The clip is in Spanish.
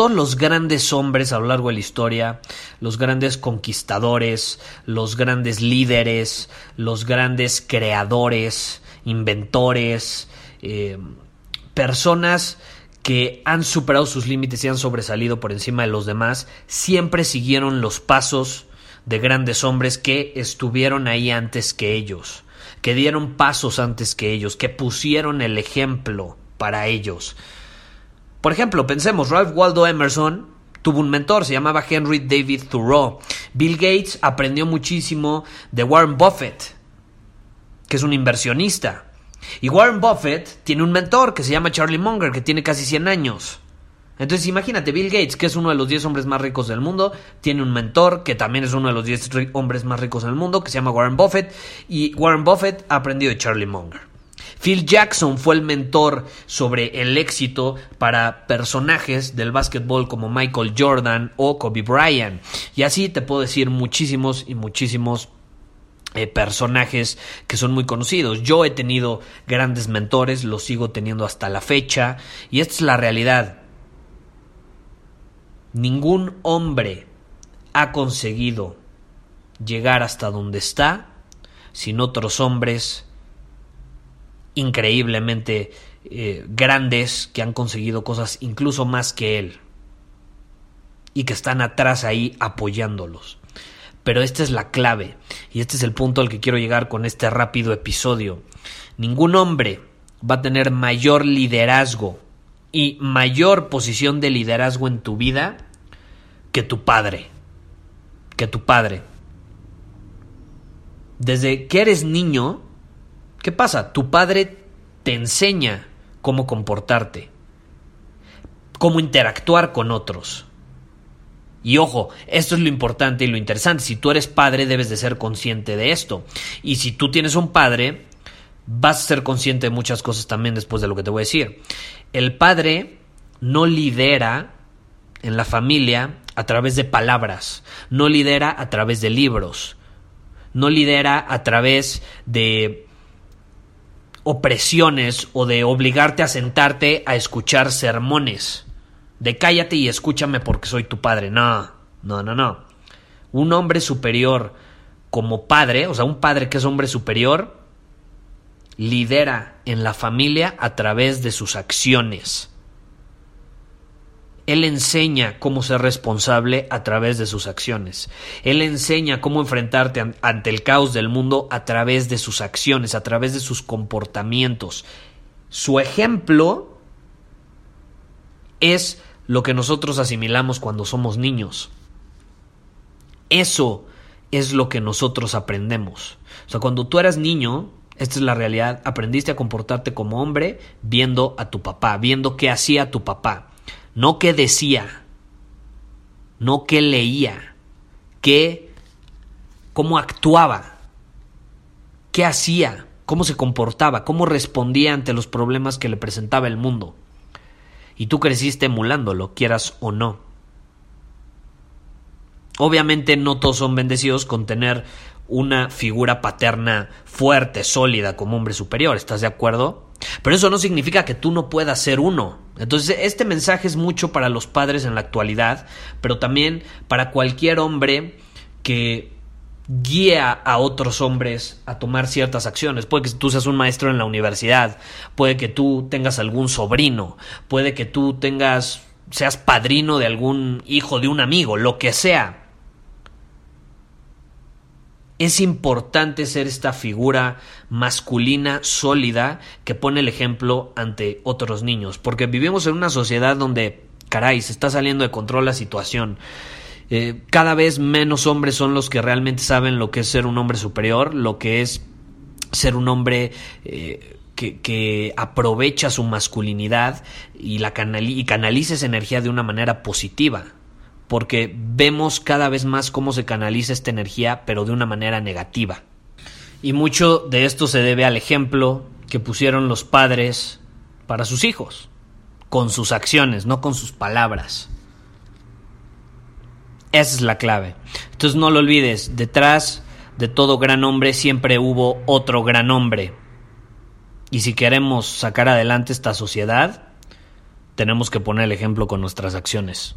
Todos los grandes hombres a lo largo de la historia, los grandes conquistadores, los grandes líderes, los grandes creadores, inventores, eh, personas que han superado sus límites y han sobresalido por encima de los demás, siempre siguieron los pasos de grandes hombres que estuvieron ahí antes que ellos, que dieron pasos antes que ellos, que pusieron el ejemplo para ellos. Por ejemplo, pensemos, Ralph Waldo Emerson tuvo un mentor, se llamaba Henry David Thoreau. Bill Gates aprendió muchísimo de Warren Buffett, que es un inversionista. Y Warren Buffett tiene un mentor que se llama Charlie Munger, que tiene casi 100 años. Entonces imagínate, Bill Gates, que es uno de los 10 hombres más ricos del mundo, tiene un mentor que también es uno de los 10 hombres más ricos del mundo, que se llama Warren Buffett, y Warren Buffett ha aprendido de Charlie Munger. Phil Jackson fue el mentor sobre el éxito para personajes del básquetbol como Michael Jordan o Kobe Bryant. Y así te puedo decir muchísimos y muchísimos eh, personajes que son muy conocidos. Yo he tenido grandes mentores, los sigo teniendo hasta la fecha, y esta es la realidad. Ningún hombre ha conseguido llegar hasta donde está sin otros hombres increíblemente eh, grandes que han conseguido cosas incluso más que él y que están atrás ahí apoyándolos. Pero esta es la clave y este es el punto al que quiero llegar con este rápido episodio. Ningún hombre va a tener mayor liderazgo y mayor posición de liderazgo en tu vida que tu padre. Que tu padre. Desde que eres niño, ¿Qué pasa? Tu padre te enseña cómo comportarte, cómo interactuar con otros. Y ojo, esto es lo importante y lo interesante. Si tú eres padre, debes de ser consciente de esto. Y si tú tienes un padre, vas a ser consciente de muchas cosas también después de lo que te voy a decir. El padre no lidera en la familia a través de palabras, no lidera a través de libros, no lidera a través de opresiones o de obligarte a sentarte a escuchar sermones. De cállate y escúchame porque soy tu padre. No, no, no, no. Un hombre superior como padre, o sea, un padre que es hombre superior, lidera en la familia a través de sus acciones. Él enseña cómo ser responsable a través de sus acciones. Él enseña cómo enfrentarte ante el caos del mundo a través de sus acciones, a través de sus comportamientos. Su ejemplo es lo que nosotros asimilamos cuando somos niños. Eso es lo que nosotros aprendemos. O sea, cuando tú eras niño, esta es la realidad, aprendiste a comportarte como hombre viendo a tu papá, viendo qué hacía tu papá no qué decía, no qué leía, qué, cómo actuaba, qué hacía, cómo se comportaba, cómo respondía ante los problemas que le presentaba el mundo. Y tú creciste emulándolo, quieras o no. Obviamente no todos son bendecidos con tener una figura paterna fuerte, sólida, como hombre superior, ¿estás de acuerdo? Pero eso no significa que tú no puedas ser uno. Entonces, este mensaje es mucho para los padres en la actualidad, pero también para cualquier hombre que guía a otros hombres a tomar ciertas acciones. Puede que tú seas un maestro en la universidad, puede que tú tengas algún sobrino, puede que tú tengas seas padrino de algún hijo de un amigo, lo que sea. Es importante ser esta figura masculina sólida que pone el ejemplo ante otros niños, porque vivimos en una sociedad donde, caray, se está saliendo de control la situación. Eh, cada vez menos hombres son los que realmente saben lo que es ser un hombre superior, lo que es ser un hombre eh, que, aprovecha su masculinidad y, la y canaliza esa energía de una manera positiva. Porque vemos cada vez más cómo se canaliza esta energía, pero de una manera negativa. Y mucho de esto se debe al ejemplo que pusieron los padres para sus hijos, con sus acciones, no con sus palabras. Esa es la clave. Entonces no lo olvides, detrás de todo gran hombre siempre hubo otro gran hombre. Y si queremos sacar adelante esta sociedad, tenemos que poner el ejemplo con nuestras acciones.